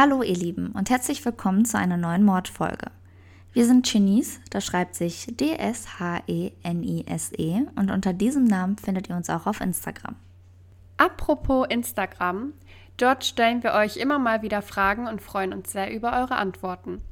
Hallo ihr Lieben und herzlich willkommen zu einer neuen Mordfolge. Wir sind Chinese, das schreibt sich D-S-H-E-N-I-S-E -E, und unter diesem Namen findet ihr uns auch auf Instagram. Apropos Instagram, dort stellen wir euch immer mal wieder Fragen und freuen uns sehr über eure Antworten.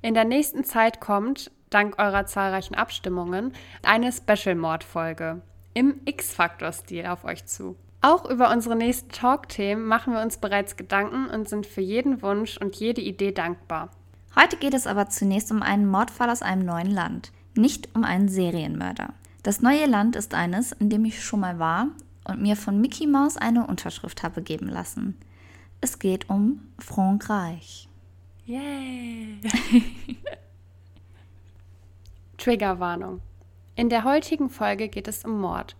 In der nächsten Zeit kommt, dank eurer zahlreichen Abstimmungen, eine Special-Mord-Folge im X-Factor-Stil auf euch zu. Auch über unsere nächsten Talk-Themen machen wir uns bereits Gedanken und sind für jeden Wunsch und jede Idee dankbar. Heute geht es aber zunächst um einen Mordfall aus einem neuen Land, nicht um einen Serienmörder. Das neue Land ist eines, in dem ich schon mal war und mir von Mickey Mouse eine Unterschrift habe geben lassen. Es geht um Frankreich. Yay! Triggerwarnung. In der heutigen Folge geht es um Mord.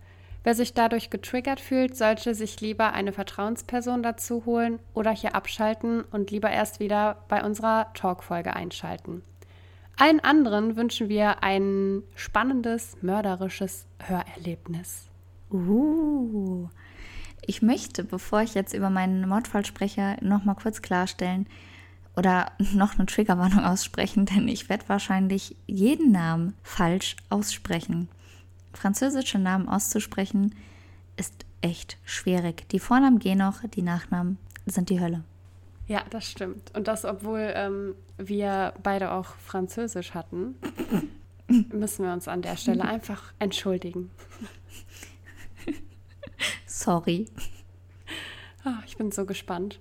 Wer sich dadurch getriggert fühlt, sollte sich lieber eine Vertrauensperson dazu holen oder hier abschalten und lieber erst wieder bei unserer Talkfolge einschalten. Allen anderen wünschen wir ein spannendes, mörderisches Hörerlebnis. Uh. Ich möchte, bevor ich jetzt über meinen Mordfall spreche, noch mal kurz klarstellen oder noch eine Triggerwarnung aussprechen, denn ich werde wahrscheinlich jeden Namen falsch aussprechen französische Namen auszusprechen, ist echt schwierig. Die Vornamen gehen noch, die Nachnamen sind die Hölle. Ja, das stimmt. Und das, obwohl ähm, wir beide auch Französisch hatten, müssen wir uns an der Stelle einfach entschuldigen. Sorry. Oh, ich bin so gespannt.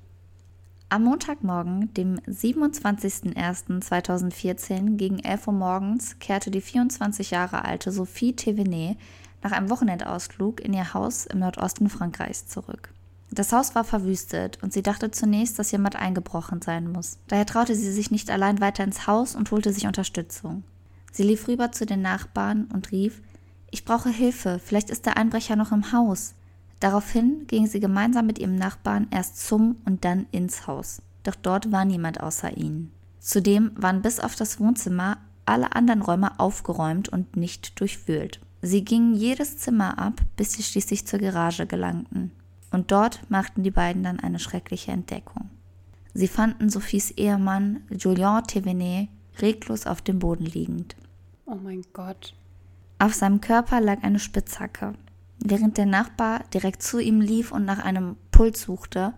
Am Montagmorgen, dem 27.01.2014 gegen 11 Uhr morgens, kehrte die 24 Jahre alte Sophie Thévenet nach einem Wochenendausflug in ihr Haus im Nordosten Frankreichs zurück. Das Haus war verwüstet und sie dachte zunächst, dass jemand eingebrochen sein muss. Daher traute sie sich nicht allein weiter ins Haus und holte sich Unterstützung. Sie lief rüber zu den Nachbarn und rief: Ich brauche Hilfe, vielleicht ist der Einbrecher noch im Haus. Daraufhin ging sie gemeinsam mit ihrem Nachbarn erst zum und dann ins Haus. Doch dort war niemand außer ihnen. Zudem waren bis auf das Wohnzimmer alle anderen Räume aufgeräumt und nicht durchwühlt. Sie gingen jedes Zimmer ab, bis sie schließlich zur Garage gelangten. Und dort machten die beiden dann eine schreckliche Entdeckung. Sie fanden Sophies Ehemann Julien Thévenet reglos auf dem Boden liegend. Oh mein Gott. Auf seinem Körper lag eine Spitzhacke, Während der Nachbar direkt zu ihm lief und nach einem Puls suchte,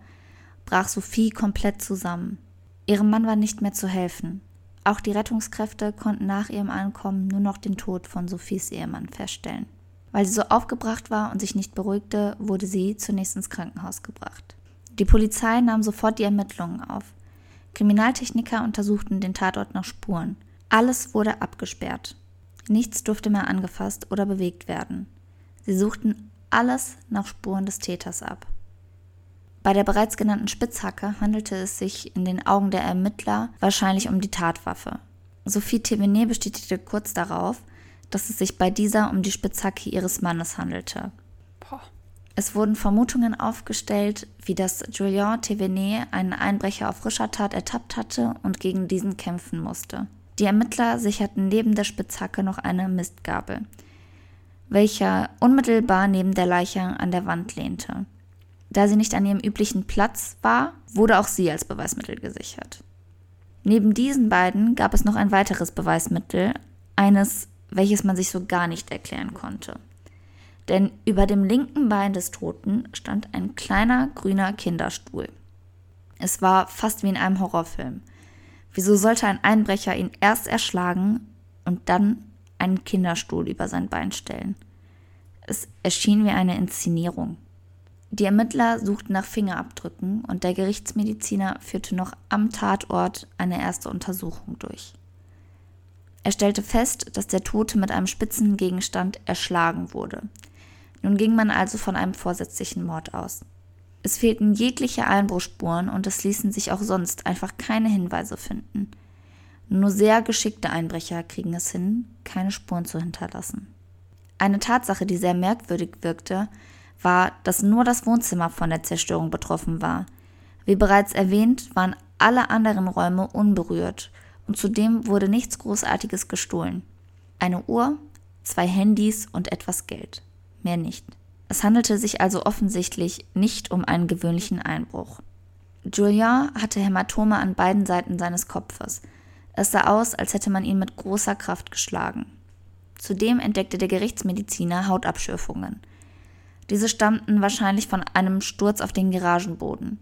brach Sophie komplett zusammen. Ihrem Mann war nicht mehr zu helfen. Auch die Rettungskräfte konnten nach ihrem Ankommen nur noch den Tod von Sophies Ehemann feststellen. Weil sie so aufgebracht war und sich nicht beruhigte, wurde sie zunächst ins Krankenhaus gebracht. Die Polizei nahm sofort die Ermittlungen auf. Kriminaltechniker untersuchten den Tatort nach Spuren. Alles wurde abgesperrt. Nichts durfte mehr angefasst oder bewegt werden. Sie suchten alles nach Spuren des Täters ab. Bei der bereits genannten Spitzhacke handelte es sich in den Augen der Ermittler wahrscheinlich um die Tatwaffe. Sophie Thévenet bestätigte kurz darauf, dass es sich bei dieser um die Spitzhacke ihres Mannes handelte. Boah. Es wurden Vermutungen aufgestellt, wie dass Julien Thévenet einen Einbrecher auf frischer Tat ertappt hatte und gegen diesen kämpfen musste. Die Ermittler sicherten neben der Spitzhacke noch eine Mistgabel, welcher unmittelbar neben der Leiche an der Wand lehnte. Da sie nicht an ihrem üblichen Platz war, wurde auch sie als Beweismittel gesichert. Neben diesen beiden gab es noch ein weiteres Beweismittel, eines, welches man sich so gar nicht erklären konnte. Denn über dem linken Bein des Toten stand ein kleiner grüner Kinderstuhl. Es war fast wie in einem Horrorfilm. Wieso sollte ein Einbrecher ihn erst erschlagen und dann einen Kinderstuhl über sein Bein stellen. Es erschien wie eine Inszenierung. Die Ermittler suchten nach Fingerabdrücken und der Gerichtsmediziner führte noch am Tatort eine erste Untersuchung durch. Er stellte fest, dass der Tote mit einem spitzen Gegenstand erschlagen wurde. Nun ging man also von einem vorsätzlichen Mord aus. Es fehlten jegliche Einbruchspuren und es ließen sich auch sonst einfach keine Hinweise finden. Nur sehr geschickte Einbrecher kriegen es hin, keine Spuren zu hinterlassen. Eine Tatsache, die sehr merkwürdig wirkte, war, dass nur das Wohnzimmer von der Zerstörung betroffen war. Wie bereits erwähnt, waren alle anderen Räume unberührt und zudem wurde nichts Großartiges gestohlen. Eine Uhr, zwei Handys und etwas Geld. Mehr nicht. Es handelte sich also offensichtlich nicht um einen gewöhnlichen Einbruch. Julien hatte Hämatome an beiden Seiten seines Kopfes. Es sah aus, als hätte man ihn mit großer Kraft geschlagen. Zudem entdeckte der Gerichtsmediziner Hautabschürfungen. Diese stammten wahrscheinlich von einem Sturz auf den Garagenboden.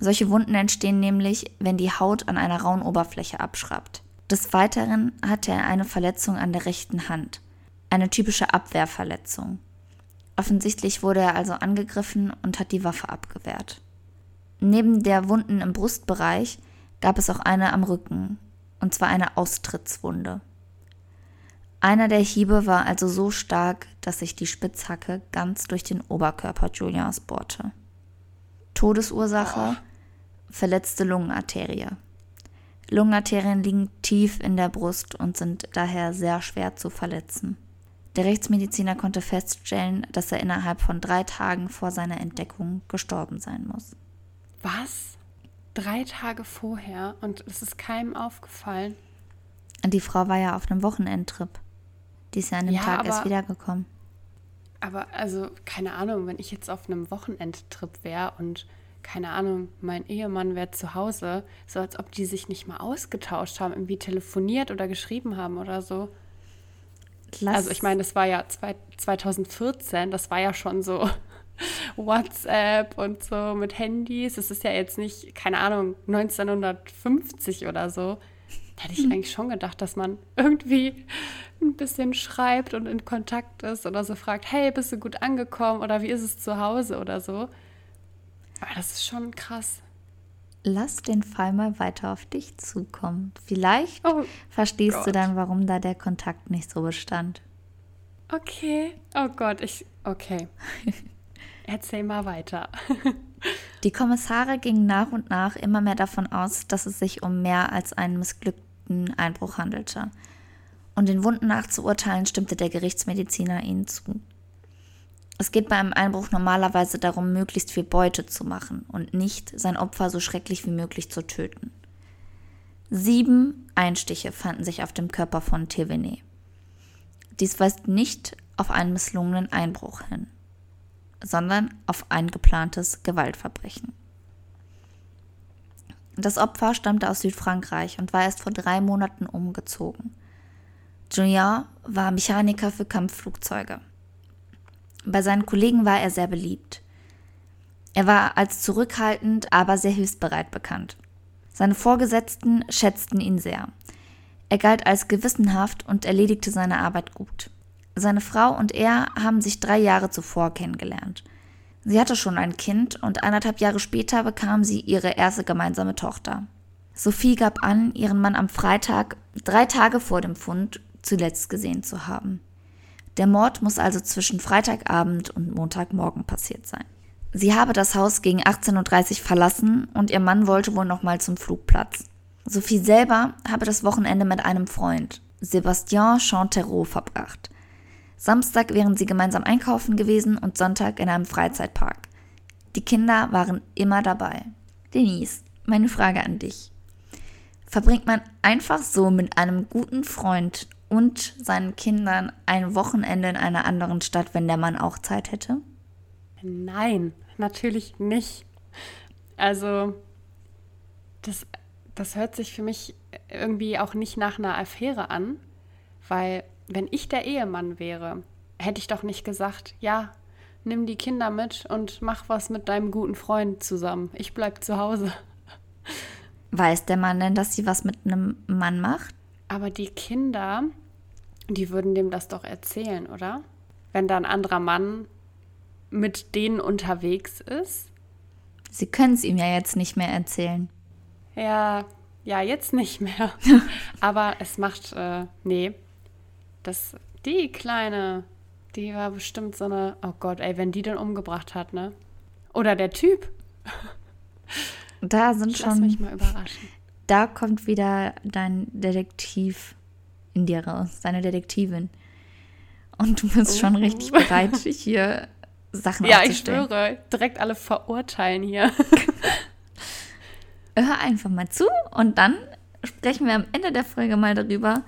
Solche Wunden entstehen nämlich, wenn die Haut an einer rauen Oberfläche abschraubt. Des Weiteren hatte er eine Verletzung an der rechten Hand. Eine typische Abwehrverletzung. Offensichtlich wurde er also angegriffen und hat die Waffe abgewehrt. Neben der Wunden im Brustbereich gab es auch eine am Rücken, und zwar eine Austrittswunde. Einer der Hiebe war also so stark, dass sich die Spitzhacke ganz durch den Oberkörper Julians bohrte. Todesursache verletzte Lungenarterie. Lungenarterien liegen tief in der Brust und sind daher sehr schwer zu verletzen. Der Rechtsmediziner konnte feststellen, dass er innerhalb von drei Tagen vor seiner Entdeckung gestorben sein muss. Was? Drei Tage vorher und es ist keinem aufgefallen. Die Frau war ja auf einem Wochenendtrip. Die ist ja an dem Ja, Tag erst aber- wiedergekommen. Aber also, keine Ahnung, wenn ich jetzt auf einem Wochenendtrip wäre und keine Ahnung, mein Ehemann wäre zu Hause, so als ob die sich nicht mal ausgetauscht haben, irgendwie telefoniert oder geschrieben haben oder so. Lass, Also ich meine, das war ja zwei, 2014, das war ja schon so WhatsApp und so mit Handys. Das ist ja jetzt nicht, keine Ahnung, 1950 oder so. Da hätte ich eigentlich schon gedacht, dass man irgendwie ein bisschen schreibt und in Kontakt ist oder so fragt, hey, bist du gut angekommen oder wie ist es zu Hause oder so. Aber das ist schon krass. lass den Fall mal weiter auf dich zukommen. Vielleicht Oh, verstehst du Gott. dann, warum da der Kontakt nicht so bestand. okay. Oh Gott, ich, okay. Erzähl mal weiter. Die Kommissare gingen nach und nach immer mehr davon aus, dass es sich um mehr als einen missglückten Einbruch handelte. Und den Wunden nach zu urteilen, stimmte der Gerichtsmediziner ihnen zu. Es geht bei einem Einbruch normalerweise darum, möglichst viel Beute zu machen und nicht sein Opfer so schrecklich wie möglich zu töten. Sieben Einstiche fanden sich auf dem Körper von Thévenet. Dies weist nicht auf einen misslungenen Einbruch hin sondern auf ein geplantes Gewaltverbrechen. Das Opfer stammte aus Südfrankreich und war erst vor drei Monaten umgezogen. Julien war Mechaniker für Kampfflugzeuge. Bei seinen Kollegen war er sehr beliebt. Er war als zurückhaltend, aber sehr hilfsbereit bekannt. Seine Vorgesetzten schätzten ihn sehr. Er galt als gewissenhaft und erledigte seine Arbeit gut. Seine Frau und er haben sich drei Jahre zuvor kennengelernt. Sie hatte schon ein Kind und anderthalb Jahre später bekam sie ihre erste gemeinsame Tochter. Sophie gab an, ihren Mann am Freitag, drei Tage vor dem Fund, zuletzt gesehen zu haben. Der Mord muss also zwischen Freitagabend und Montagmorgen passiert sein. Sie habe das Haus gegen 18.30 Uhr verlassen und ihr Mann wollte wohl nochmal zum Flugplatz. Sophie selber habe das Wochenende mit einem Freund, Sébastien Chantereau, verbracht. Samstag wären sie gemeinsam einkaufen gewesen und Sonntag in einem Freizeitpark. Die Kinder waren immer dabei. Denise, meine Frage an dich. Verbringt man einfach so mit einem guten Freund und seinen Kindern ein Wochenende in einer anderen Stadt, wenn der Mann auch Zeit hätte? Nein, natürlich nicht. Also, das, das hört sich für mich irgendwie auch nicht nach einer Affäre an, weil wenn ich der Ehemann wäre, hätte ich doch nicht gesagt, ja, nimm die Kinder mit und mach was mit deinem guten Freund zusammen. Ich bleib zu Hause. Weiß der Mann denn, dass sie was mit einem Mann macht? Aber die Kinder, die würden dem das doch erzählen, oder? Wenn da ein anderer Mann mit denen unterwegs ist. Sie können es ihm ja jetzt nicht mehr erzählen. Ja, ja, jetzt nicht mehr. Aber es macht, äh, nee. Das, die Kleine, die war bestimmt so eine, oh Gott, ey, wenn die den umgebracht hat, ne? Oder der Typ. Da sind Ich lass mich schon, mal überraschen. da kommt wieder dein Detektiv in dir raus, deine Detektivin. Und du bist schon Oh. richtig bereit, hier Sachen Ja, ich schwöre, direkt alle verurteilen hier. Hör einfach mal zu und dann sprechen wir am Ende der Folge mal darüber,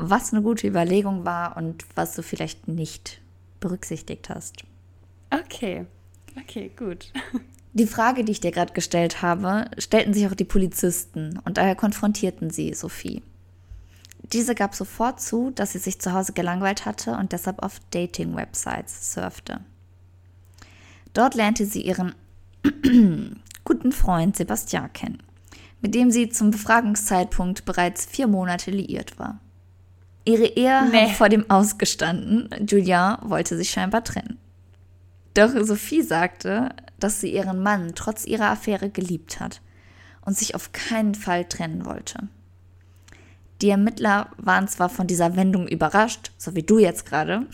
was eine gute Überlegung war und was du vielleicht nicht berücksichtigt hast. Okay, okay, gut. Die Frage, die ich dir gerade gestellt habe, stellten sich auch die Polizisten und daher konfrontierten sie Sophie. Diese gab sofort zu, dass sie sich zu Hause gelangweilt hatte und deshalb auf Dating-Websites surfte. Dort lernte sie ihren guten Freund Sebastian kennen, mit dem sie zum Befragungszeitpunkt bereits vier Monate liiert war. Ihre Ehe nee. hatte vor dem ausgestanden. Julien wollte sich scheinbar trennen. Doch Sophie sagte, dass sie ihren Mann trotz ihrer Affäre geliebt hat und sich auf keinen Fall trennen wollte. Die Ermittler waren zwar von dieser Wendung überrascht, so wie du jetzt gerade,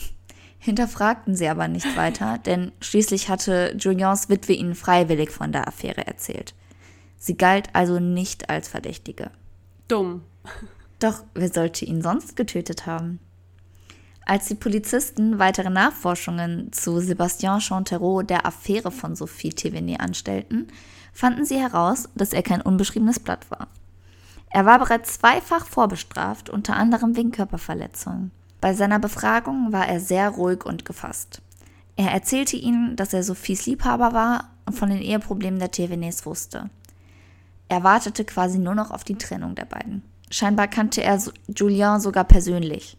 hinterfragten sie aber nicht weiter, denn schließlich hatte Julians Witwe ihnen freiwillig von der Affäre erzählt. Sie galt also nicht als Verdächtige. Dumm. Doch wer sollte ihn sonst getötet haben? Als die Polizisten weitere Nachforschungen zu Sébastien Chantereau, der Affäre von Sophie Thévenet, anstellten, fanden sie heraus, dass er kein unbeschriebenes Blatt war. Er war bereits zweifach vorbestraft, unter anderem wegen Körperverletzungen. Bei seiner Befragung war er sehr ruhig und gefasst. Er erzählte ihnen, dass er Sophies Liebhaber war und von den Eheproblemen der Thévenets wusste. Er wartete quasi nur noch auf die Trennung der beiden. Scheinbar kannte er Julien sogar persönlich.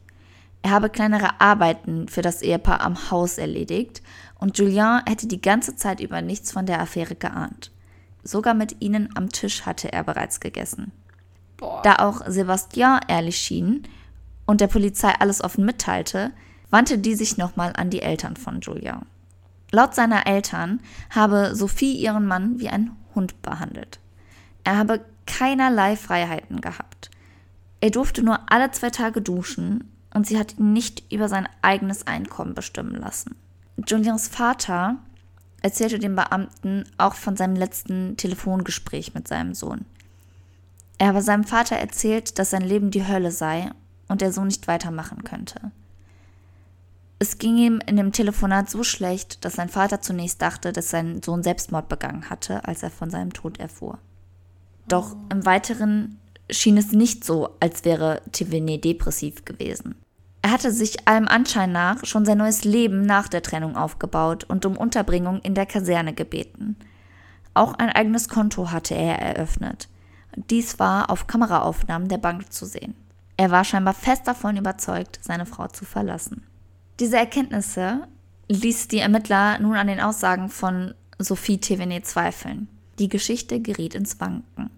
Er habe kleinere Arbeiten für das Ehepaar am Haus erledigt und Julien hätte die ganze Zeit über nichts von der Affäre geahnt. Sogar mit ihnen am Tisch hatte er bereits gegessen. Boah. Da auch Sebastian ehrlich schien und der Polizei alles offen mitteilte, wandte die sich nochmal an die Eltern von Julien. Laut seiner Eltern habe Sophie ihren Mann wie ein Hund behandelt. Er habe keinerlei Freiheiten gehabt. Er durfte nur alle zwei Tage duschen und sie hat ihn nicht über sein eigenes Einkommen bestimmen lassen. Julians Vater erzählte dem Beamten auch von seinem letzten Telefongespräch mit seinem Sohn. Er habe seinem Vater erzählt, dass sein Leben die Hölle sei und er so nicht weitermachen könnte. Es ging ihm in dem Telefonat so schlecht, dass sein Vater zunächst dachte, dass sein Sohn Selbstmord begangen hatte, als er von seinem Tod erfuhr. Doch im Weiteren schien es nicht so, als wäre Tivene depressiv gewesen. Er hatte sich allem Anschein nach schon sein neues Leben nach der Trennung aufgebaut und um Unterbringung in der Kaserne gebeten. Auch ein eigenes Konto hatte er eröffnet. Dies war auf Kameraaufnahmen der Bank zu sehen. Er war scheinbar fest davon überzeugt, seine Frau zu verlassen. Diese Erkenntnisse ließ die Ermittler nun an den Aussagen von Sophie Thévenet zweifeln. Die Geschichte geriet ins Wanken.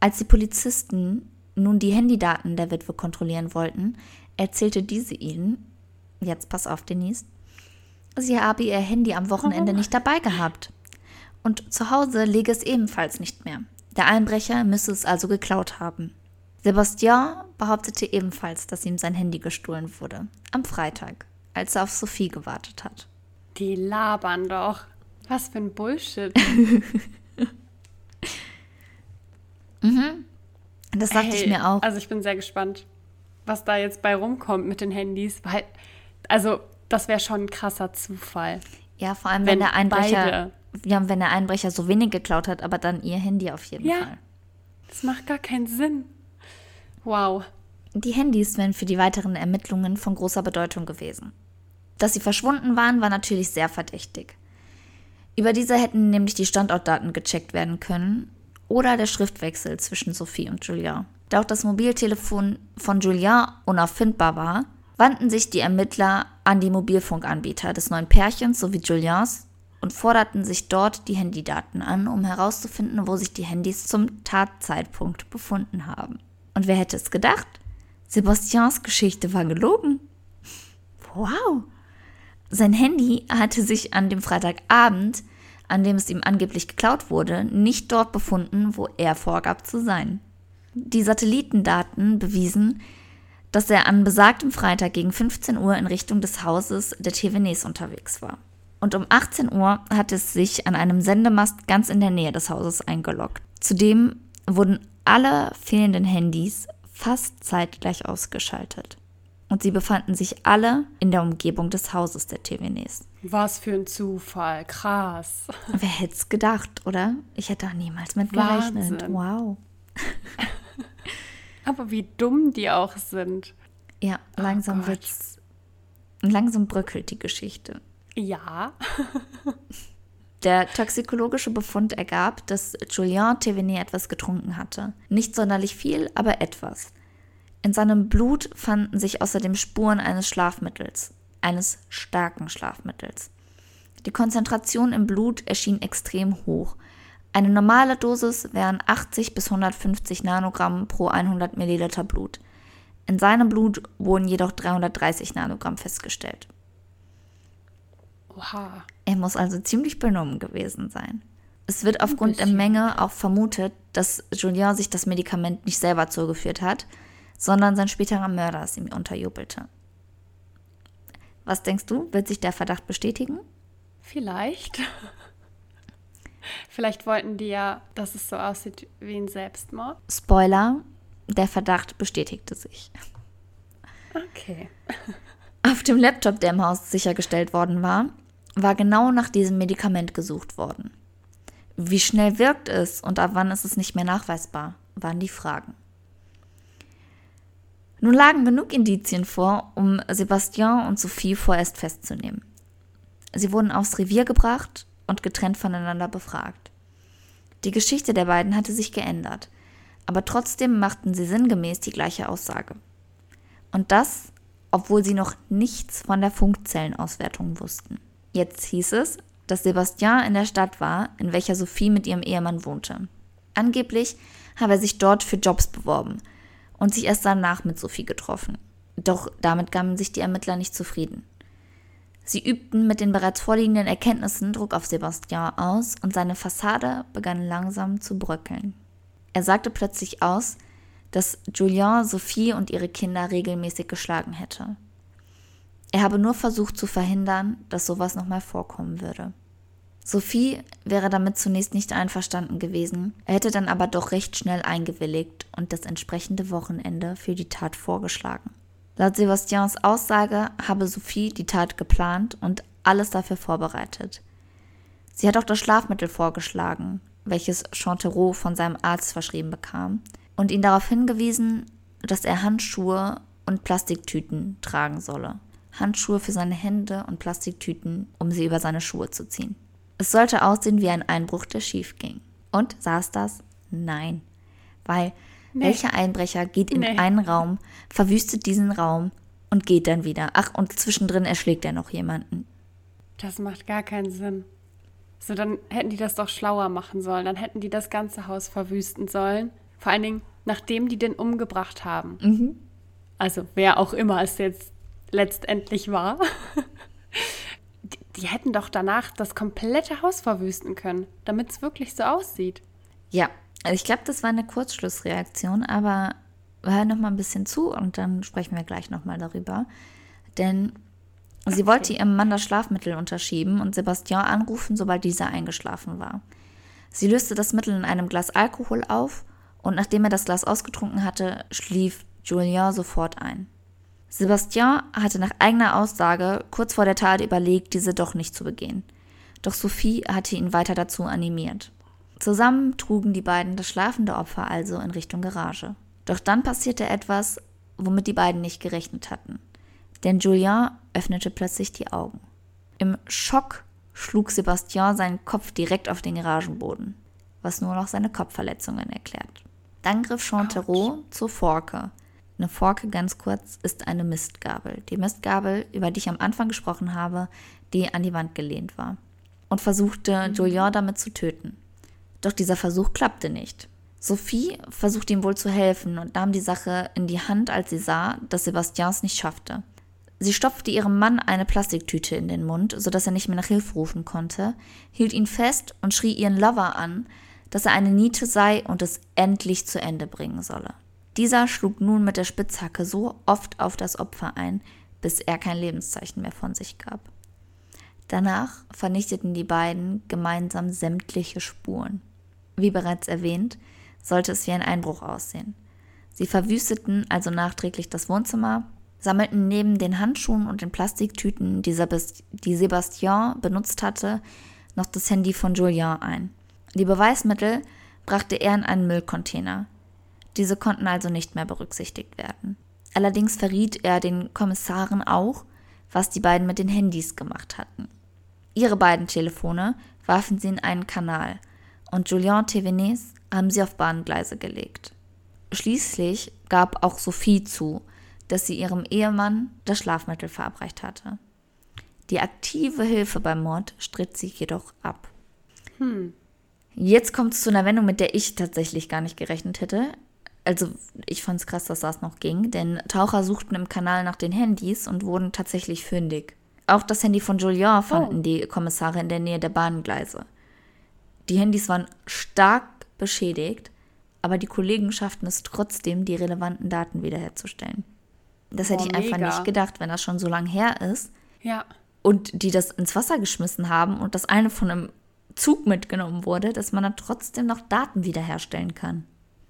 Als die Polizisten nun die Handydaten der Witwe kontrollieren wollten, erzählte diese ihnen, jetzt pass auf, Denise, sie habe ihr Handy am Wochenende nicht dabei gehabt. Und zu Hause lege es ebenfalls nicht mehr. Der Einbrecher müsse es also geklaut haben. Sebastian behauptete ebenfalls, dass ihm sein Handy gestohlen wurde. Am Freitag, als er auf Sophie gewartet hat. Die labern doch. Was für ein Bullshit. Mhm. Das dachte hey, ich mir auch. Also ich bin sehr gespannt, was da jetzt bei rumkommt mit den Handys, weil, also das wäre schon ein krasser Zufall. Ja, vor allem wenn, wenn der Einbrecher, ja, wenn der Einbrecher so wenig geklaut hat, aber dann ihr Handy auf jeden ja, Fall. Das macht gar keinen Sinn. Wow. Die Handys wären für die weiteren Ermittlungen von großer Bedeutung gewesen. Dass sie verschwunden waren, war natürlich sehr verdächtig. Über diese hätten nämlich die Standortdaten gecheckt werden können oder der Schriftwechsel zwischen Sophie und Julien. Da auch das Mobiltelefon von Julien unauffindbar war, wandten sich die Ermittler an die Mobilfunkanbieter des neuen Pärchens sowie Juliens und forderten sich dort die Handydaten an, um herauszufinden, wo sich die Handys zum Tatzeitpunkt befunden haben. Und wer hätte es gedacht? Sebastians Geschichte war gelogen. Wow! Sein Handy hatte sich an dem Freitagabend an dem es ihm angeblich geklaut wurde, nicht dort befunden, wo er vorgab zu sein. Die Satellitendaten bewiesen, dass er an besagtem Freitag gegen 15 Uhr in Richtung des Hauses der Tevenes unterwegs war. Und um 18 Uhr hat es sich an einem Sendemast ganz in der Nähe des Hauses eingeloggt. Zudem wurden alle fehlenden Handys fast zeitgleich ausgeschaltet und sie befanden sich alle in der Umgebung des Hauses der Tevenes. Was für ein Zufall, krass. Wer hätte es gedacht, oder? Ich hätte da niemals mit gerechnet. Wow. Aber wie dumm die auch sind. Ja, oh langsam oh wird's. Langsam bröckelt die Geschichte. Ja. Der toxikologische Befund ergab, dass Julien Thévenet etwas getrunken hatte. Nicht sonderlich viel, aber etwas. In seinem Blut fanden sich außerdem Spuren eines Schlafmittels, eines starken Schlafmittels. Die Konzentration im Blut erschien extrem hoch. Eine normale Dosis wären 80 bis 150 Nanogramm pro 100 Milliliter Blut. In seinem Blut wurden jedoch 330 Nanogramm festgestellt. Oha. Er muss also ziemlich benommen gewesen sein. Es wird aufgrund der Menge auch vermutet, dass Julien sich das Medikament nicht selber zugeführt hat, sondern sein späterer Mörder es ihm unterjubelte. Was denkst du, wird sich der Verdacht bestätigen? Vielleicht. Vielleicht wollten die ja, dass es so aussieht wie ein Selbstmord. Spoiler, der Verdacht bestätigte sich. Okay. Auf dem Laptop, der im Haus sichergestellt worden war, war genau nach diesem Medikament gesucht worden. Wie schnell wirkt es und ab wann ist es nicht mehr nachweisbar, waren die Fragen. Nun lagen genug Indizien vor, um Sebastian und Sophie vorerst festzunehmen. Sie wurden aufs Revier gebracht und getrennt voneinander befragt. Die Geschichte der beiden hatte sich geändert, aber trotzdem machten sie sinngemäß die gleiche Aussage. Und das, obwohl sie noch nichts von der Funkzellenauswertung wussten. Jetzt hieß es, dass Sebastian in der Stadt war, in welcher Sophie mit ihrem Ehemann wohnte. Angeblich habe er sich dort für Jobs beworben und sich erst danach mit Sophie getroffen. Doch damit gaben sich die Ermittler nicht zufrieden. Sie übten mit den bereits vorliegenden Erkenntnissen Druck auf Sebastian aus und seine Fassade begann langsam zu bröckeln. Er sagte plötzlich aus, dass Julien Sophie und ihre Kinder regelmäßig geschlagen hätte. Er habe nur versucht zu verhindern, dass sowas nochmal vorkommen würde. Sophie wäre damit zunächst nicht einverstanden gewesen, er hätte dann aber doch recht schnell eingewilligt und das entsprechende Wochenende für die Tat vorgeschlagen. Laut Sebastians Aussage habe Sophie die Tat geplant und alles dafür vorbereitet. Sie hat auch das Schlafmittel vorgeschlagen, welches Chantereau von seinem Arzt verschrieben bekam, und ihn darauf hingewiesen, dass er Handschuhe und Plastiktüten tragen solle. Handschuhe für seine Hände und Plastiktüten, um sie über seine Schuhe zu ziehen. Es sollte aussehen wie ein Einbruch, der schief ging. Und saß das? Nein. Weil Nee. Welcher Einbrecher geht in nee. einen Raum, verwüstet diesen Raum und geht dann wieder? Ach, und zwischendrin erschlägt er noch jemanden. Das macht gar keinen Sinn. So, dann hätten die das doch schlauer machen sollen. Dann hätten die das ganze Haus verwüsten sollen. Vor allen Dingen, nachdem die den umgebracht haben. Mhm. Also, wer auch immer es jetzt letztendlich war. die, hätten doch danach das komplette Haus verwüsten können, damit es wirklich so aussieht. Ja, also ich glaube, das war eine Kurzschlussreaktion, aber hör noch mal ein bisschen zu und dann sprechen wir gleich noch mal darüber. Denn sie wollte ihrem Mann das Schlafmittel unterschieben und Sebastian anrufen, sobald dieser eingeschlafen war. Sie löste das Mittel in einem Glas Alkohol auf und nachdem er das Glas ausgetrunken hatte, schlief Julien sofort ein. Sebastian hatte nach eigener Aussage kurz vor der Tat überlegt, diese doch nicht zu begehen. Doch Sophie hatte ihn weiter dazu animiert. Zusammen trugen die beiden das schlafende Opfer also in Richtung Garage. Doch dann passierte etwas, womit die beiden nicht gerechnet hatten. Denn Julien öffnete plötzlich die Augen. Im Schock schlug Sebastian seinen Kopf direkt auf den Garagenboden, was nur noch seine Kopfverletzungen erklärt. Dann griff Chantereau zur Forke. Eine Forke, ganz kurz, ist eine Mistgabel. Die Mistgabel, über die ich am Anfang gesprochen habe, die an die Wand gelehnt war. Und versuchte, mhm. Julien damit zu töten. Doch dieser Versuch klappte nicht. Sophie versuchte ihm wohl zu helfen und nahm die Sache in die Hand, als sie sah, dass Sebastian es nicht schaffte. Sie stopfte ihrem Mann eine Plastiktüte in den Mund, sodass er nicht mehr nach Hilfe rufen konnte, hielt ihn fest und schrie ihren Lover an, dass er eine Niete sei und es endlich zu Ende bringen solle. Dieser schlug nun mit der Spitzhacke so oft auf das Opfer ein, bis er kein Lebenszeichen mehr von sich gab. Danach vernichteten die beiden gemeinsam sämtliche Spuren. Wie bereits erwähnt, sollte es wie ein Einbruch aussehen. Sie verwüsteten also nachträglich das Wohnzimmer, sammelten neben den Handschuhen und den Plastiktüten, die, Sebastian benutzt hatte, noch das Handy von Julien ein. Die Beweismittel brachte er in einen Müllcontainer. Diese konnten also nicht mehr berücksichtigt werden. Allerdings verriet er den Kommissaren auch, was die beiden mit den Handys gemacht hatten. Ihre beiden Telefone warfen sie in einen Kanal und Julien Thévenets haben sie auf Bahngleise gelegt. Schließlich gab auch Sophie zu, dass sie ihrem Ehemann das Schlafmittel verabreicht hatte. Die aktive Hilfe beim Mord stritt sie jedoch ab. Hm. Jetzt kommt es zu einer Wendung, mit der ich tatsächlich gar nicht gerechnet hätte. Also ich fand es krass, dass das noch ging, denn Taucher suchten im Kanal nach den Handys und wurden tatsächlich fündig. Auch das Handy von Julien fanden oh. die Kommissare in der Nähe der Bahngleise. Die Handys waren stark beschädigt, aber die Kollegen schafften es trotzdem, die relevanten Daten wiederherzustellen. Das hätte oh, ich einfach mega. nicht gedacht, wenn das schon so lange her ist. Ja. Und die das ins Wasser geschmissen haben und das eine von einem Zug mitgenommen wurde, dass man dann trotzdem noch Daten wiederherstellen kann.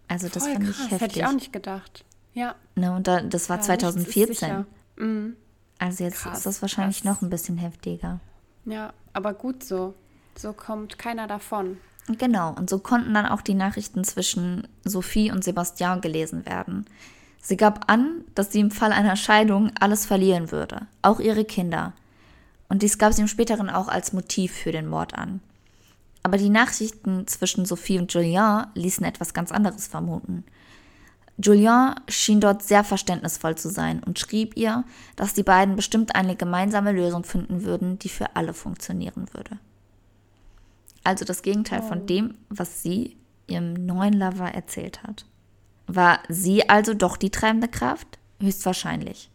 Also das Voll fand krass. ich heftig. Hätte ich auch nicht gedacht. Ja. Ne, und da, das war ja, 2014. Mhm. Also jetzt krass, ist das wahrscheinlich krass. noch ein bisschen heftiger. Ja, aber gut so. So kommt keiner davon. Genau, und so konnten dann auch die Nachrichten zwischen Sophie und Sebastian gelesen werden. Sie gab an, dass sie im Fall einer Scheidung alles verlieren würde, auch ihre Kinder. Und dies gab sie im späteren auch als Motiv für den Mord an. Aber die Nachrichten zwischen Sophie und Julien ließen etwas ganz anderes vermuten. Julien schien dort sehr verständnisvoll zu sein und schrieb ihr, dass die beiden bestimmt eine gemeinsame Lösung finden würden, die für alle funktionieren würde. Also das Gegenteil von dem, was sie ihrem neuen Lover erzählt hat. War sie also doch die treibende Kraft? Höchstwahrscheinlich.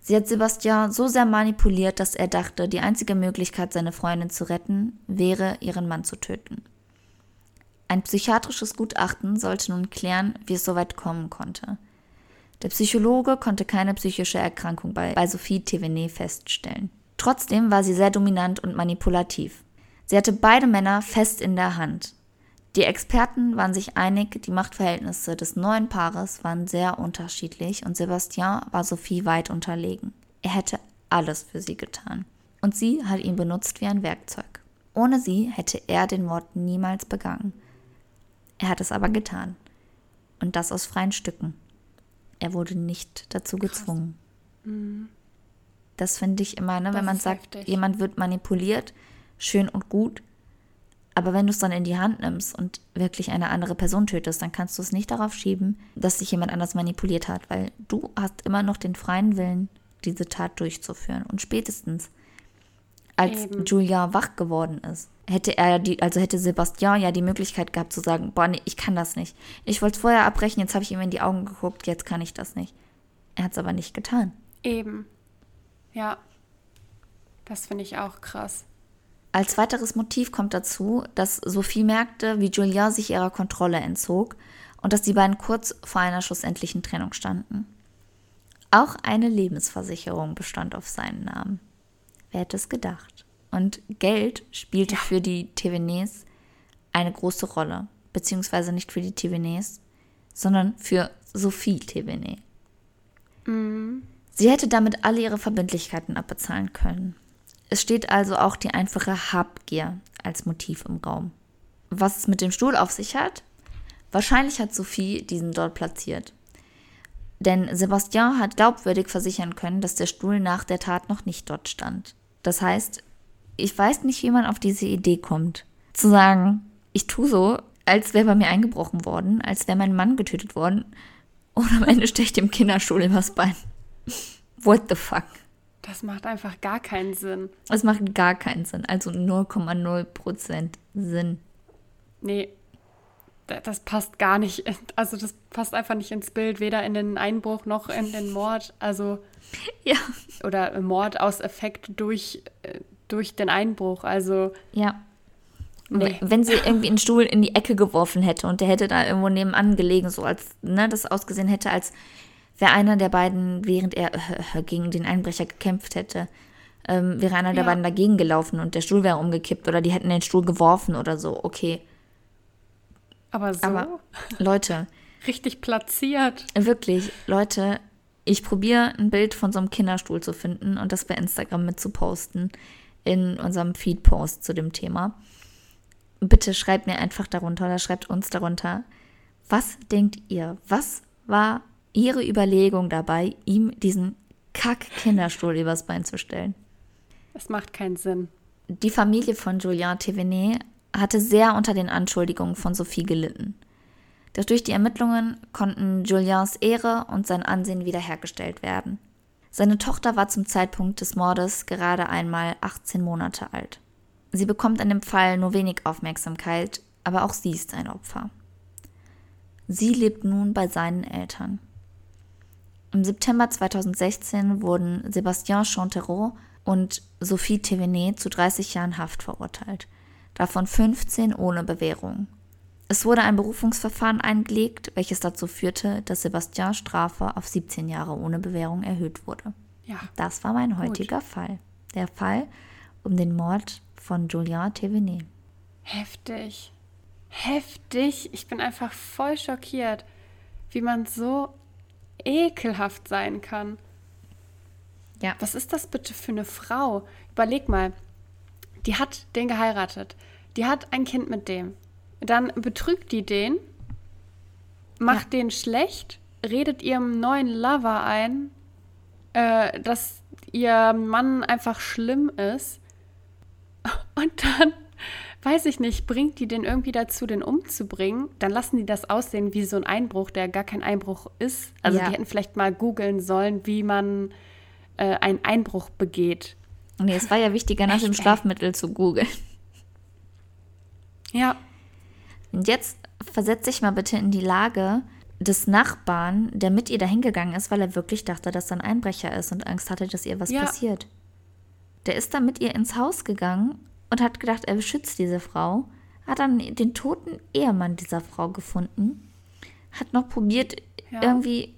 Sie hat Sebastian so sehr manipuliert, dass er dachte, die einzige Möglichkeit, seine Freundin zu retten, wäre, ihren Mann zu töten. Ein psychiatrisches Gutachten sollte nun klären, wie es so weit kommen konnte. Der Psychologe konnte keine psychische Erkrankung bei, bei Sophie Thévenet feststellen. Trotzdem war sie sehr dominant und manipulativ. Sie hatte beide Männer fest in der Hand. Die Experten waren sich einig, die Machtverhältnisse des neuen Paares waren sehr unterschiedlich und Sebastian war Sophie weit unterlegen. Er hätte alles für sie getan. Und sie hat ihn benutzt wie ein Werkzeug. Ohne sie hätte er den Mord niemals begangen. Er hat es aber getan. Und das aus freien Stücken. Er wurde nicht dazu gezwungen. Mhm. Das finde ich immer, ne, wenn man sagt, heftig. jemand wird manipuliert, schön und gut, aber wenn du es dann in die Hand nimmst und wirklich eine andere Person tötest, dann kannst du es nicht darauf schieben, dass dich jemand anders manipuliert hat, weil du hast immer noch den freien Willen, diese Tat durchzuführen. Und spätestens, als Eben. Julia wach geworden ist, hätte er die, also hätte Sebastian ja die Möglichkeit gehabt zu sagen, boah, nee, ich kann das nicht. Ich wollte es vorher abbrechen, jetzt habe ich ihm in die Augen geguckt, jetzt kann ich das nicht. Er hat es aber nicht getan. Eben. Ja. Das finde ich auch krass. Als weiteres Motiv kommt dazu, dass Sophie merkte, wie Julien sich ihrer Kontrolle entzog und dass die beiden kurz vor einer schlussendlichen Trennung standen. Auch eine Lebensversicherung bestand auf seinen Namen. Wer hätte es gedacht? Und Geld spielte ja. für die Thévenets eine große Rolle, beziehungsweise nicht für die Thévenets, sondern für Sophie Thévenet. Mhm. Sie hätte damit alle ihre Verbindlichkeiten abbezahlen können. Es steht also auch die einfache Habgier als Motiv im Raum. Was es mit dem Stuhl auf sich hat? Wahrscheinlich hat Sophie diesen dort platziert. Denn Sebastian hat glaubwürdig versichern können, dass der Stuhl nach der Tat noch nicht dort stand. Das heißt, ich weiß nicht, wie man auf diese Idee kommt. Zu sagen, ich tue so, als wäre bei mir eingebrochen worden, als wäre mein Mann getötet worden. Und am Ende steche ich dem Kinderstuhl übers Bein. What the fuck? Das macht einfach gar keinen Sinn. Es macht gar keinen Sinn. Also 0,0 Prozent Sinn. Nee, das passt gar nicht. Also das passt einfach nicht ins Bild, weder in den Einbruch noch in den Mord. Also ja. Oder Mord aus Effekt durch, äh, durch den Einbruch. Also ja. Nee. Wenn sie irgendwie einen Stuhl in die Ecke geworfen hätte und der hätte da irgendwo nebenan gelegen, so als ne, das ausgesehen hätte, als wäre einer der beiden, während er äh, gegen den Einbrecher gekämpft hätte, ähm, wäre einer ja. der beiden dagegen gelaufen und der Stuhl wäre umgekippt oder die hätten den Stuhl geworfen oder so, okay. Aber so? Aber, Leute. Richtig platziert. Wirklich, Leute, ich probiere ein Bild von so einem Kinderstuhl zu finden und das bei Instagram mit zu posten in unserem Feed-Post zu dem Thema. Bitte schreibt mir einfach darunter oder schreibt uns darunter, was denkt ihr? Was war ihre Überlegung dabei, ihm diesen Kack-Kinderstuhl übers Bein zu stellen. Es macht keinen Sinn. Die Familie von Julien Thévenet hatte sehr unter den Anschuldigungen von Sophie gelitten. Doch durch die Ermittlungen konnten Juliens Ehre und sein Ansehen wiederhergestellt werden. Seine Tochter war zum Zeitpunkt des Mordes gerade einmal 18 Monate alt. Sie bekommt in dem Fall nur wenig Aufmerksamkeit, aber auch sie ist ein Opfer. Sie lebt nun bei seinen Eltern. Im September 2016 wurden Sébastien Chantereau und Sophie Thévenet zu 30 Jahren Haft verurteilt, davon 15 ohne Bewährung. Es wurde ein Berufungsverfahren eingelegt, welches dazu führte, dass Sebastians Strafe auf 17 Jahre ohne Bewährung erhöht wurde. Ja. Das war mein heutiger Gut. Fall. Der Fall um den Mord von Julien Thévenet. Heftig. Heftig. Ich bin einfach voll schockiert, wie man so ekelhaft sein kann. Ja. Was ist das bitte für eine Frau? Überleg mal. Die hat den geheiratet. Die hat ein Kind mit dem. Dann betrügt die den, macht ja. den schlecht, redet ihrem neuen Lover ein, äh, dass ihr Mann einfach schlimm ist. Und dann, weiß ich nicht, bringt die den irgendwie dazu, den umzubringen. Dann lassen die das aussehen wie so ein Einbruch, der gar kein Einbruch ist. Also ja. die hätten vielleicht mal googeln sollen, wie man äh, einen Einbruch begeht. Nee, es war ja wichtiger, nach dem Schlafmittel zu googeln. Ja, und jetzt versetz dich mal bitte in die Lage des Nachbarn, der mit ihr dahingegangen ist, weil er wirklich dachte, dass er ein Einbrecher ist und Angst hatte, dass ihr was ja. passiert. Der ist dann mit ihr ins Haus gegangen und hat gedacht, er beschützt diese Frau, hat dann den toten Ehemann dieser Frau gefunden, hat noch probiert, ja. irgendwie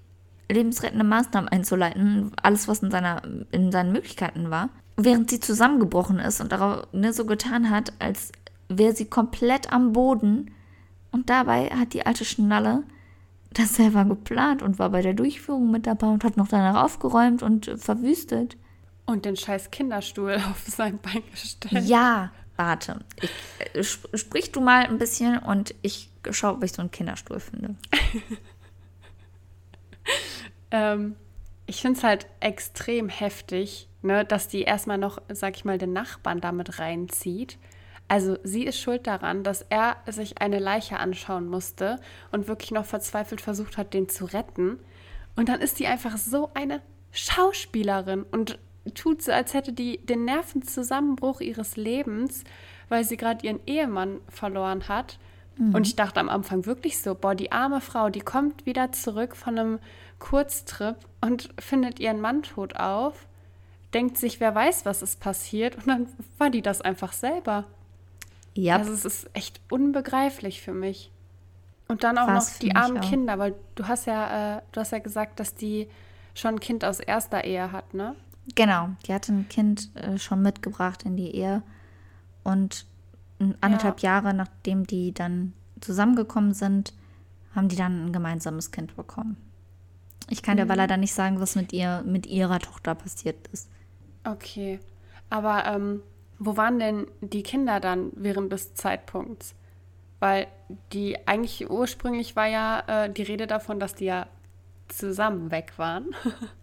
lebensrettende Maßnahmen einzuleiten, alles, was in, seiner, in seinen Möglichkeiten war, während sie zusammengebrochen ist und darauf ne, so getan hat, als wäre sie komplett am Boden und dabei hat die alte Schnalle das selber geplant und war bei der Durchführung mit dabei und hat noch danach aufgeräumt und verwüstet. Und den scheiß Kinderstuhl auf sein Bein gestellt. Ja, warte. Ich, äh, sprich du mal ein bisschen und ich schaue, ob ich so einen Kinderstuhl finde. ähm, ich finde es halt extrem heftig, ne, dass die erstmal noch, sag ich mal, den Nachbarn damit reinzieht. Also sie ist schuld daran, dass er sich eine Leiche anschauen musste und wirklich noch verzweifelt versucht hat, den zu retten. Und dann ist sie einfach so eine Schauspielerin und tut so, als hätte die den Nervenzusammenbruch ihres Lebens, weil sie gerade ihren Ehemann verloren hat. Mhm. Und ich dachte am Anfang wirklich so, boah, die arme Frau, die kommt wieder zurück von einem Kurztrip und findet ihren Mann tot auf, denkt sich, wer weiß, was ist passiert. Und dann war die das einfach selber. Ja. Also es ist echt unbegreiflich für mich. Und dann auch Was noch die armen auch. Kinder, weil du hast ja, äh, du hast ja gesagt, dass die schon ein Kind aus erster Ehe hat, ne? Genau, die hatte ein Kind äh, schon mitgebracht in die Ehe. Und anderthalb ja. Jahre nachdem die dann zusammengekommen sind, haben die dann ein gemeinsames Kind bekommen. Ich kann mhm. dir aber mhm. leider nicht sagen, was mit ihr, mit ihrer Tochter passiert ist. Okay. Aber ähm, wo waren denn die Kinder dann während des Zeitpunkts? Weil die eigentlich ursprünglich war ja äh, die Rede davon, dass die ja zusammen weg waren.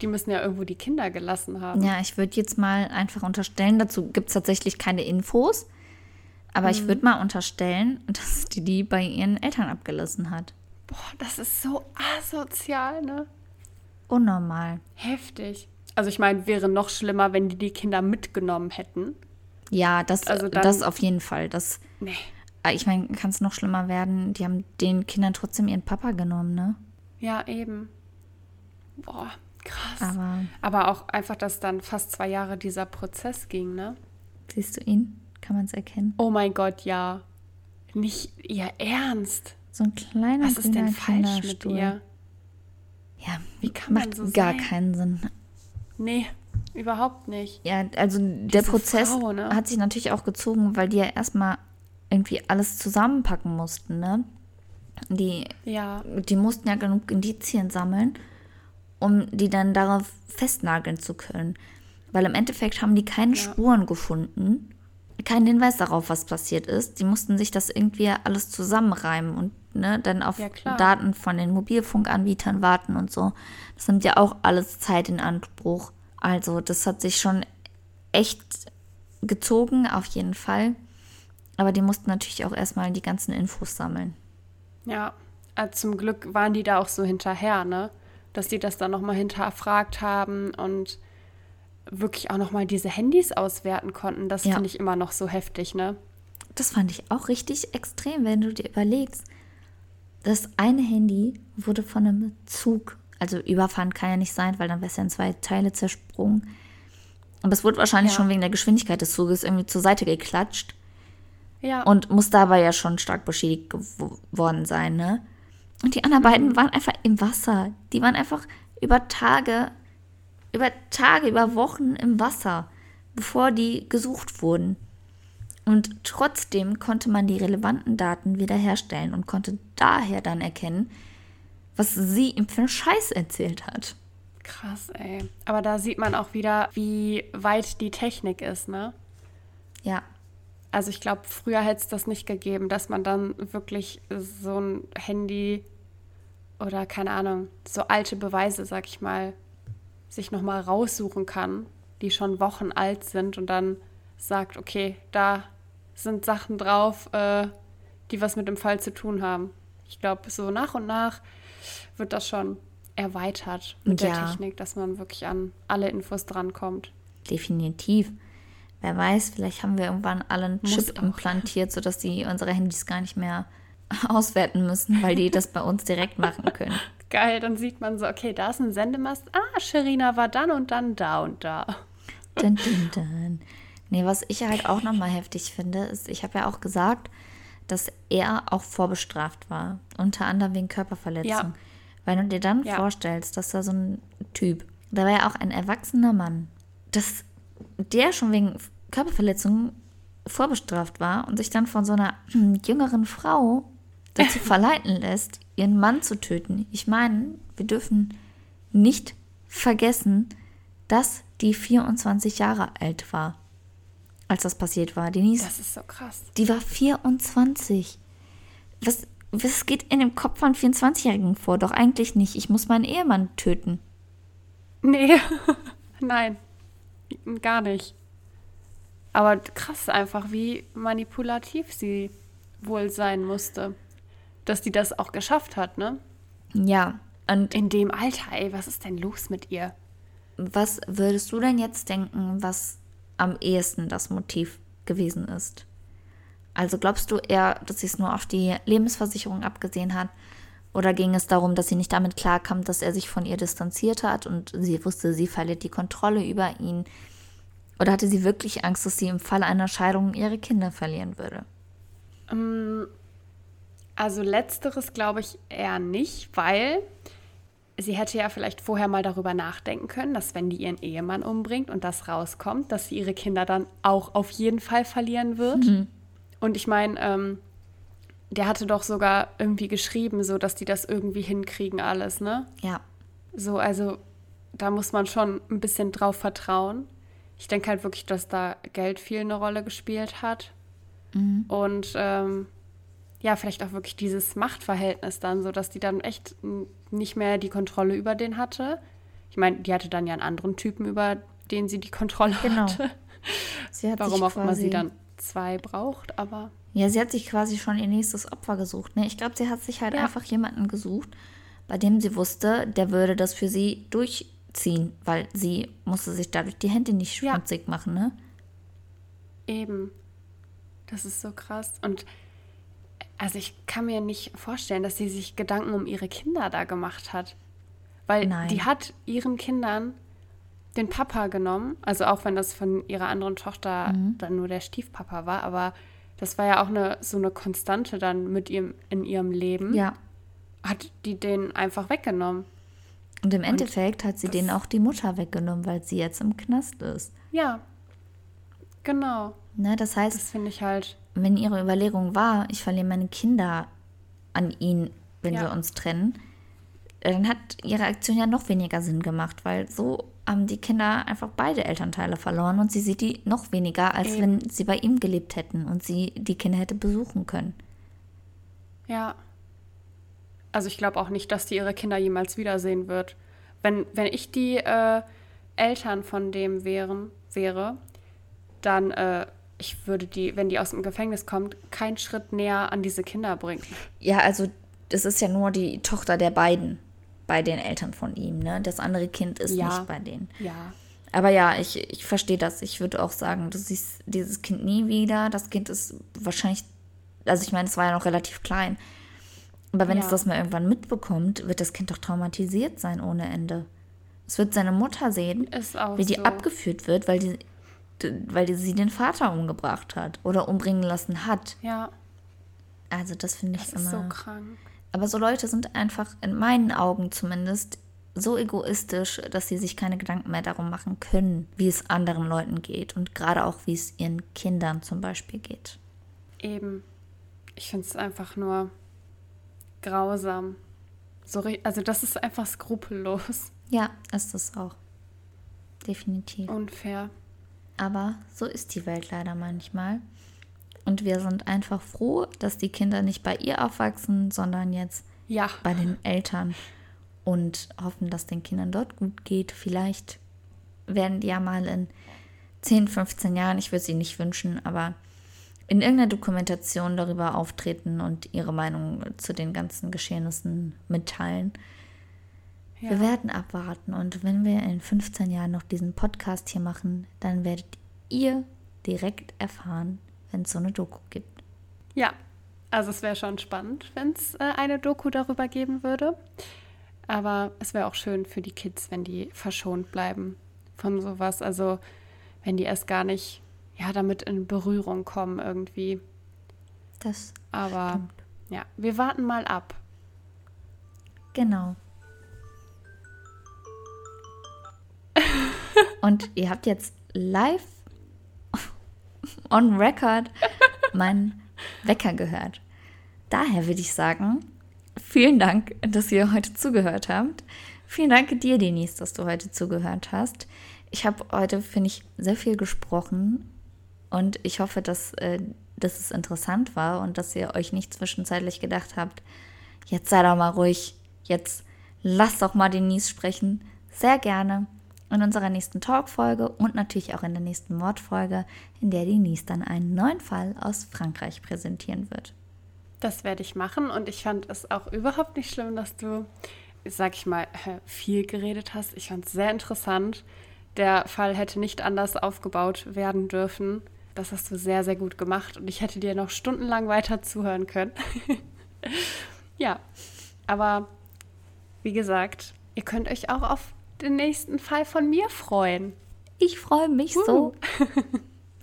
die müssen ja irgendwo die Kinder gelassen haben. Ja, ich würde jetzt mal einfach unterstellen, dazu gibt es tatsächlich keine Infos, aber mhm. ich würde mal unterstellen, dass die die bei ihren Eltern abgelassen hat. Boah, das ist so asozial, ne? Unnormal. Heftig. Also ich meine, wäre noch schlimmer, wenn die die Kinder mitgenommen hätten. Ja, das, also dann, das auf jeden Fall. Das, nee. Ah, ich meine, kann es noch schlimmer werden. Die haben den Kindern trotzdem ihren Papa genommen, ne? Ja, eben. Boah, krass. Aber, Aber auch einfach, dass dann fast zwei Jahre dieser Prozess ging, ne? Siehst du ihn? Kann man es erkennen? Oh mein Gott, ja. Nicht ihr Ernst. So ein kleiner Was ist denn falsch mit ihr? Ja, wie kann macht man so gar sein? keinen Sinn. Nee, überhaupt nicht. Ja, also der Diese Prozess Frau, ne? hat sich natürlich auch gezogen, weil die ja erstmal irgendwie alles zusammenpacken mussten, ne? Die, ja. die mussten ja genug Indizien sammeln, um die dann darauf festnageln zu können. Weil im Endeffekt haben die keine ja. Spuren gefunden, keinen Hinweis darauf, was passiert ist. Die mussten sich das irgendwie alles zusammenreimen und ne, dann auf ja, Daten von den Mobilfunkanbietern warten und so. Das nimmt ja auch alles Zeit in Anspruch. Also das hat sich schon echt gezogen, auf jeden Fall. Aber die mussten natürlich auch erstmal die ganzen Infos sammeln. Ja, also zum Glück waren die da auch so hinterher, ne? Dass die das dann nochmal hinterfragt haben und wirklich auch nochmal diese Handys auswerten konnten. Das Ja. finde ich immer noch so heftig, ne? Das fand ich auch richtig extrem, wenn du dir überlegst. Das eine Handy wurde von einem Zug, also überfahren kann ja nicht sein, weil dann wäre es ja in zwei Teile zersprungen. Aber es wurde wahrscheinlich Ja. schon wegen der Geschwindigkeit des Zuges irgendwie zur Seite geklatscht Ja. und muss dabei ja schon stark beschädigt geworden sein, ne? Und die anderen beiden waren einfach im Wasser. Die waren einfach über Tage, über Tage, über Wochen im Wasser, bevor die gesucht wurden. Und trotzdem konnte man die relevanten Daten wiederherstellen und konnte daher dann erkennen, was sie ihm für einen Scheiß erzählt hat. Krass, ey. Aber da sieht man auch wieder, wie weit die Technik ist, ne? Ja, Also ich glaube, früher hätte es das nicht gegeben, dass man dann wirklich so ein Handy oder keine Ahnung, so alte Beweise, sag ich mal, sich nochmal raussuchen kann, die schon Wochen alt sind und dann sagt, okay, da sind Sachen drauf, äh, die was mit dem Fall zu tun haben. Ich glaube, so nach und nach wird das schon erweitert mit der Ja. Technik, dass man wirklich an alle Infos drankommt. definitiv. Wer weiß, vielleicht haben wir irgendwann alle einen Chip implantiert, sodass die unsere Handys gar nicht mehr auswerten müssen, weil die das bei uns direkt machen können. Geil, dann sieht man so, okay, da ist ein Sendemast. Ah, Sherina war dann und dann da und da. Dun, dun, dun. Nee, was ich halt auch nochmal heftig finde, ist, ich habe ja auch gesagt, dass er auch vorbestraft war. Unter anderem wegen Körperverletzung. Ja. Weil du dir dann Ja. vorstellst, dass da so ein Typ, da war ja auch ein erwachsener Mann, dass der schon wegen Körperverletzung vorbestraft war und sich dann von so einer jüngeren Frau dazu verleiten lässt, ihren Mann zu töten. Ich meine, wir dürfen nicht vergessen, dass die 24 Jahre alt war, als das passiert war. Denise, Das ist so krass. die war 24. Was, was geht in dem Kopf von 24-Jährigen vor? Doch eigentlich nicht. Ich muss meinen Ehemann töten. Nee, nein, gar nicht. Aber krass einfach, wie manipulativ sie wohl sein musste. Dass die das auch geschafft hat, ne? Ja, und In dem Alter, ey, was ist denn los mit ihr? was würdest du denn jetzt denken, was am ehesten das Motiv gewesen ist? Also glaubst du eher, dass sie es nur auf die Lebensversicherung abgesehen hat? Oder ging es darum, dass sie nicht damit klarkam, dass er sich von ihr distanziert hat und sie wusste, sie verliert die Kontrolle über ihn? Oder hatte sie wirklich Angst, dass sie im Fall einer Scheidung ihre Kinder verlieren würde? Also letzteres glaube ich eher nicht, weil sie hätte ja vielleicht vorher mal darüber nachdenken können, dass wenn die ihren Ehemann umbringt und das rauskommt, dass sie ihre Kinder dann auch auf jeden Fall verlieren wird. Und ich meine, ähm, der hatte doch sogar irgendwie geschrieben, so dass die das irgendwie hinkriegen alles, ne? Ja, So, also da muss man schon ein bisschen drauf vertrauen. Ich denke halt wirklich, dass da Geld viel eine Rolle gespielt hat. Und ähm, ja, vielleicht auch wirklich dieses Machtverhältnis dann, so dass die dann echt nicht mehr die Kontrolle über den hatte. Ich meine, die hatte dann ja einen anderen Typen, über den sie die Kontrolle Genau. hatte. sie hat Warum auch immer sie dann zwei braucht, aber Ja, sie hat sich quasi schon ihr nächstes Opfer gesucht. Ne? Ich glaube, sie hat sich halt Ja. einfach jemanden gesucht, bei dem sie wusste, der würde das für sie durchziehen, weil sie musste sich dadurch die Hände nicht Ja. schmutzig machen, ne? Eben. Das ist so krass. Und also ich kann mir nicht vorstellen, dass sie sich Gedanken um ihre Kinder da gemacht hat. Weil Nein. die hat ihren Kindern den Papa genommen, also auch wenn das von ihrer anderen Tochter Mhm. dann nur der Stiefpapa war, aber das war ja auch eine, so eine Konstante dann mit ihrem, in ihrem Leben. Ja. Hat die den einfach weggenommen. Und im Endeffekt hat sie denen auch die Mutter weggenommen, weil sie jetzt im Knast ist. Ja. Genau. Ne? Das heißt, Das finde ich halt. wenn ihre Überlegung war, ich verliere meine Kinder an ihn, wenn Ja. wir uns trennen, dann hat ihre Aktion ja noch weniger Sinn gemacht, weil so haben die Kinder einfach beide Elternteile verloren und sie sieht die noch weniger, als Eben. wenn sie bei ihm gelebt hätten und sie die Kinder hätte besuchen können. Ja. Also ich glaube auch nicht, dass die ihre Kinder jemals wiedersehen wird. Wenn, wenn ich die äh, Eltern von dem wären, wäre, dann, äh, ich würde die, wenn die aus dem Gefängnis kommt, keinen Schritt näher an diese Kinder bringen. Ja, also das ist ja nur die Tochter der beiden bei den Eltern von ihm, ne? Das andere Kind ist Ja. nicht bei denen. Ja. Aber ja, ich, ich verstehe das. Ich würde auch sagen, du siehst dieses Kind nie wieder. Das Kind ist wahrscheinlich, also ich meine, es war ja noch relativ klein. Aber wenn Ja. es das mal irgendwann mitbekommt, wird das Kind doch traumatisiert sein ohne Ende. Es wird seine Mutter sehen, Ist wie die so. abgeführt wird, weil die, weil die sie den Vater umgebracht hat oder umbringen lassen hat. Ja, Also das finde ich das ist immer. so krank. Aber so Leute sind einfach in meinen Augen zumindest so egoistisch, dass sie sich keine Gedanken mehr darum machen können, wie es anderen Leuten geht und gerade auch, wie es ihren Kindern zum Beispiel geht. Eben. Ich finde es einfach nur grausam. So, also das ist einfach skrupellos. Ja, ist es auch. Definitiv. Unfair. Aber so ist die Welt leider manchmal. Und wir sind einfach froh, dass die Kinder nicht bei ihr aufwachsen, sondern jetzt Ja. bei den Eltern und hoffen, dass den Kindern dort gut geht. Vielleicht werden die ja mal in 10, 15 Jahren, ich würde sie nicht wünschen, aber in irgendeiner Dokumentation darüber auftreten und ihre Meinung zu den ganzen Geschehnissen mitteilen. ja. Wir werden abwarten und wenn wir in 15 Jahren noch diesen Podcast hier machen, dann werdet ihr direkt erfahren, wenn es so eine Doku gibt. Ja, also es wäre schon spannend, wenn es äh, eine Doku darüber geben würde. Aber es wäre auch schön für die Kids, wenn die verschont bleiben von sowas. Also wenn die erst gar nicht ja, damit in Berührung kommen irgendwie. Das Aber stimmt. ja, wir warten mal ab. Genau. Und ihr habt jetzt live on record meinen Wecker gehört. Daher würde ich sagen, vielen Dank, dass ihr heute zugehört habt. Vielen Dank dir, Denise, dass du heute zugehört hast. Ich habe heute, finde ich, sehr viel gesprochen und ich hoffe, dass, äh, dass es interessant war und dass ihr euch nicht zwischenzeitlich gedacht habt, jetzt sei doch mal ruhig, jetzt lasst doch mal Denise sprechen. Sehr gerne in unserer nächsten Talkfolge und natürlich auch in der nächsten Mordfolge, in der Denise dann einen neuen Fall aus Frankreich präsentieren wird. Das werde ich machen und ich fand es auch überhaupt nicht schlimm, dass du, sag ich mal, viel geredet hast. Ich fand es sehr interessant. Der Fall hätte nicht anders aufgebaut werden dürfen. Das hast du sehr, sehr gut gemacht und ich hätte dir noch stundenlang weiter zuhören können. ja, aber wie gesagt, ihr könnt euch auch auf den nächsten Fall von mir freuen. Ich freue mich so.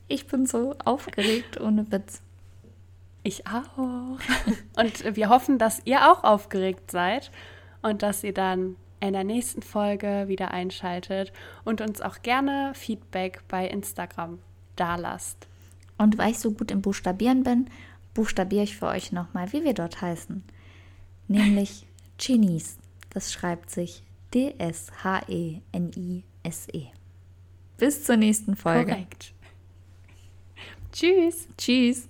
Ich bin so aufgeregt, ohne Witz. Ich auch. Und wir hoffen, dass ihr auch aufgeregt seid und dass ihr dann in der nächsten Folge wieder einschaltet und uns auch gerne Feedback bei Instagram dalasst. Und weil ich so gut im Buchstabieren bin, buchstabiere ich für euch nochmal, wie wir dort heißen. Nämlich Genies. Das schreibt sich D-S-H-E-N-I-S-E. Bis zur nächsten Folge. Korrekt. Tschüss. Tschüss.